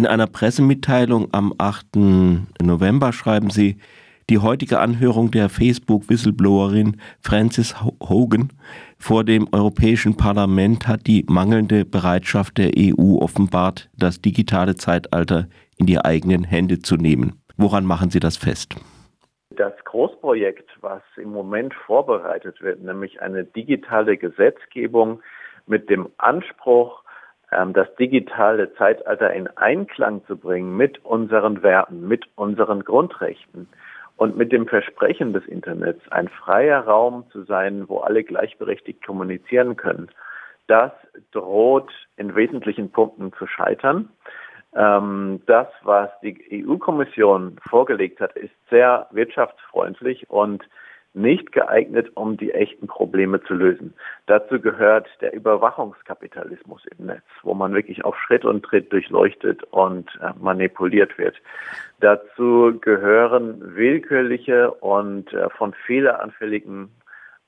In einer Pressemitteilung am 8. November schreiben Sie, die heutige Anhörung der Facebook-Whistleblowerin Frances Hogan vor dem Europäischen Parlament hat die mangelnde Bereitschaft der EU offenbart, das digitale Zeitalter in die eigenen Hände zu nehmen. Woran machen Sie das fest? Das Großprojekt, was im Moment vorbereitet wird, nämlich eine digitale Gesetzgebung mit dem Anspruch, das digitale Zeitalter in Einklang zu bringen mit unseren Werten, mit unseren Grundrechten und mit dem Versprechen des Internets, ein freier Raum zu sein, wo alle gleichberechtigt kommunizieren können, das droht in wesentlichen Punkten zu scheitern. Ähm, das, was die EU-Kommission vorgelegt hat, ist sehr wirtschaftsfreundlich und nicht geeignet, um die echten Probleme zu lösen. Dazu gehört der Überwachungskapitalismus im Netz, wo man wirklich auf Schritt und Tritt durchleuchtet und äh, manipuliert wird. Dazu gehören willkürliche und äh, von fehleranfälligen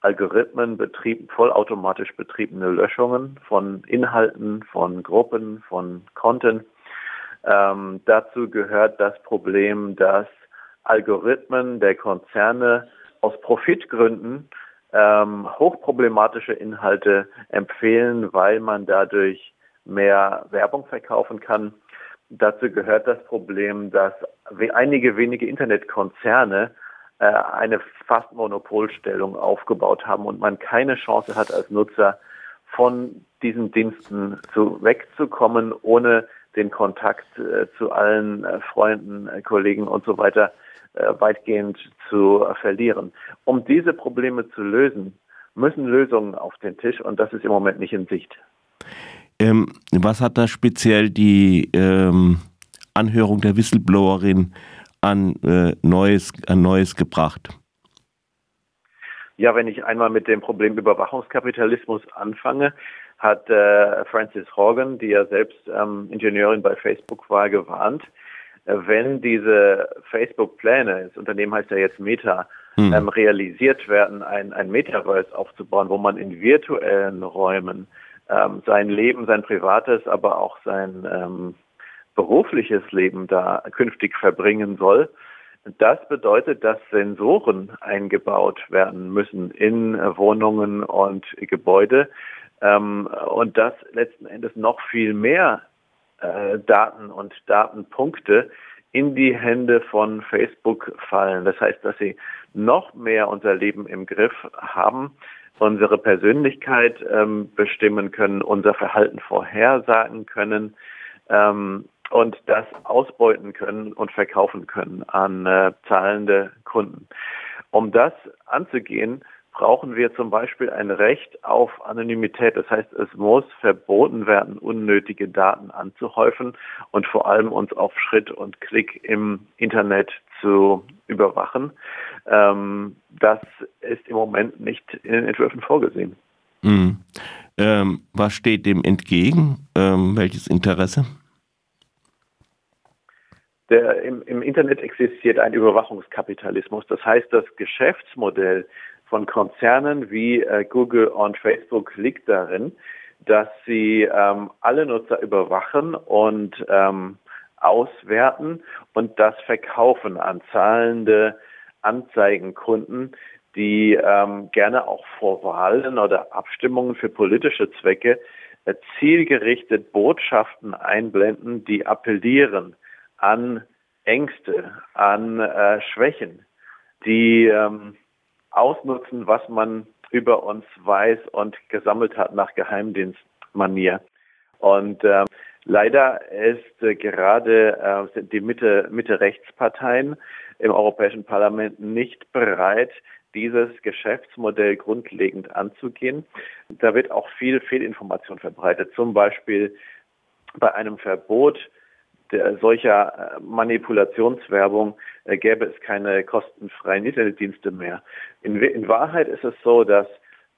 Algorithmen betrieben, vollautomatisch betriebene Löschungen von Inhalten, von Gruppen, von Content. Ähm, dazu gehört das Problem, dass Algorithmen der Konzerne aus Profitgründen ähm, hochproblematische Inhalte empfehlen, weil man dadurch mehr Werbung verkaufen kann. Dazu gehört das Problem, dass einige wenige Internetkonzerne äh, eine fast Monopolstellung aufgebaut haben und man keine Chance hat als Nutzer von diesen Diensten zu wegzukommen, ohne den Kontakt äh, zu allen äh, Freunden, äh, Kollegen und so weiter weitgehend zu verlieren. Um diese Probleme zu lösen, müssen Lösungen auf den Tisch und das ist im Moment nicht in Sicht. Ähm, was hat da speziell die ähm, Anhörung der Whistleblowerin an, äh, Neues, an Neues gebracht? Ja, wenn ich einmal mit dem Problem Überwachungskapitalismus anfange, hat äh, Frances Horgan, die ja selbst ähm, Ingenieurin bei Facebook war, gewarnt, äh, wenn diese Facebook-Pläne, das Unternehmen heißt ja jetzt Meta, hm. ähm, realisiert werden, ein, ein Metaverse aufzubauen, wo man in virtuellen Räumen ähm, sein Leben, sein privates, aber auch sein ähm, berufliches Leben da künftig verbringen soll. Das bedeutet, dass Sensoren eingebaut werden müssen in Wohnungen und Gebäude ähm, und dass letzten Endes noch viel mehr äh, Daten und Datenpunkte in die Hände von Facebook fallen. Das heißt, dass sie noch mehr unser Leben im Griff haben, unsere Persönlichkeit ähm, bestimmen können, unser Verhalten vorhersagen können ähm, und das ausbeuten können und verkaufen können an äh, zahlende Kunden. Um das anzugehen, brauchen wir zum Beispiel ein Recht auf Anonymität. Das heißt, es muss verboten werden, unnötige Daten anzuhäufen und vor allem uns auf Schritt und Klick im Internet zu überwachen. Ähm, das ist im Moment nicht in den Entwürfen vorgesehen. Mhm. Ähm, was steht dem entgegen? Ähm, welches Interesse? Der, im, Im Internet existiert ein Überwachungskapitalismus. Das heißt, das Geschäftsmodell von Konzernen wie äh, Google und Facebook liegt darin, dass sie ähm, alle Nutzer überwachen und ähm, auswerten und das verkaufen an zahlende Anzeigenkunden, die ähm, gerne auch vor Wahlen oder Abstimmungen für politische Zwecke äh, zielgerichtet Botschaften einblenden, die appellieren an Ängste, an äh, Schwächen, die ähm, ausnutzen, was man über uns weiß und gesammelt hat nach Geheimdienstmanier. Und äh, leider ist äh, gerade äh, die Mitte, Mitte-Rechtsparteien im Europäischen Parlament nicht bereit, dieses Geschäftsmodell grundlegend anzugehen. Da wird auch viel Fehlinformation verbreitet, zum Beispiel bei einem Verbot der, solcher äh, Manipulationswerbung äh, gäbe es keine kostenfreien Internetdienste mehr. In, in, Wahrheit ist es so, dass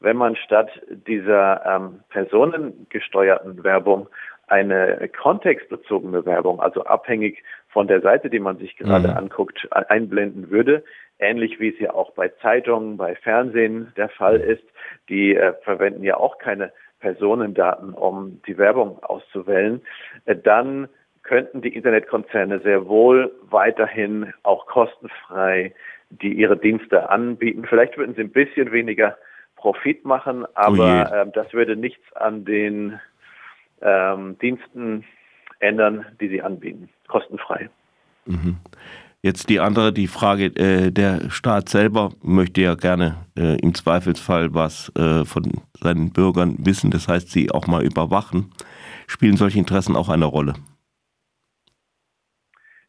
wenn man statt dieser ähm, personengesteuerten Werbung eine kontextbezogene Werbung, also abhängig von der Seite, die man sich gerade mhm. anguckt, einblenden würde, ähnlich wie es ja auch bei Zeitungen, bei Fernsehen der Fall ist, die äh, verwenden ja auch keine Personendaten, um die Werbung auszuwählen, äh, dann könnten die Internetkonzerne sehr wohl weiterhin auch kostenfrei die ihre Dienste anbieten. Vielleicht würden sie ein bisschen weniger Profit machen, aber oh äh, das würde nichts an den ähm, Diensten ändern, die sie anbieten, kostenfrei. Mhm. Jetzt die andere, die Frage, äh, der Staat selber möchte ja gerne äh, im Zweifelsfall was äh, von seinen Bürgern wissen, das heißt sie auch mal überwachen. Spielen solche Interessen auch eine Rolle?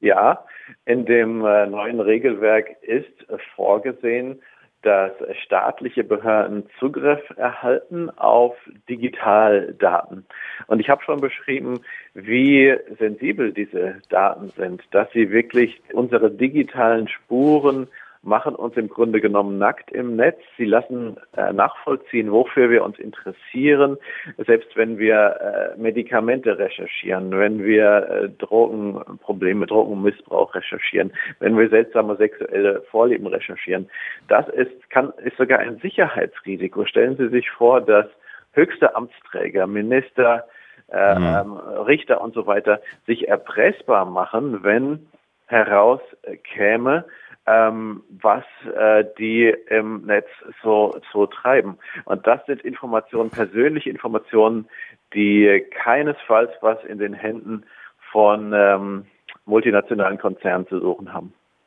Ja, in dem äh, neuen Regelwerk ist vorgesehen, dass staatliche Behörden Zugriff erhalten auf Digitaldaten. Und ich habe schon beschrieben, wie sensibel diese Daten sind, dass sie wirklich unsere digitalen Spuren machen uns im Grunde genommen nackt im Netz. Sie lassen äh, nachvollziehen, wofür wir uns interessieren, selbst wenn wir äh, Medikamente recherchieren, wenn wir äh, Drogenprobleme, Drogenmissbrauch recherchieren, wenn wir seltsame sexuelle Vorlieben recherchieren. Das ist, kann, ist sogar ein Sicherheitsrisiko. Stellen Sie sich vor, dass höchste Amtsträger, Minister, äh, mhm. Ähm, Richter und so weiter sich erpressbar machen, wenn herauskäme, ähm, was äh, die im Netz so, so treiben. Und das sind Informationen, persönliche Informationen, die keinesfalls was in den Händen von ähm, multinationalen Konzernen zu suchen haben.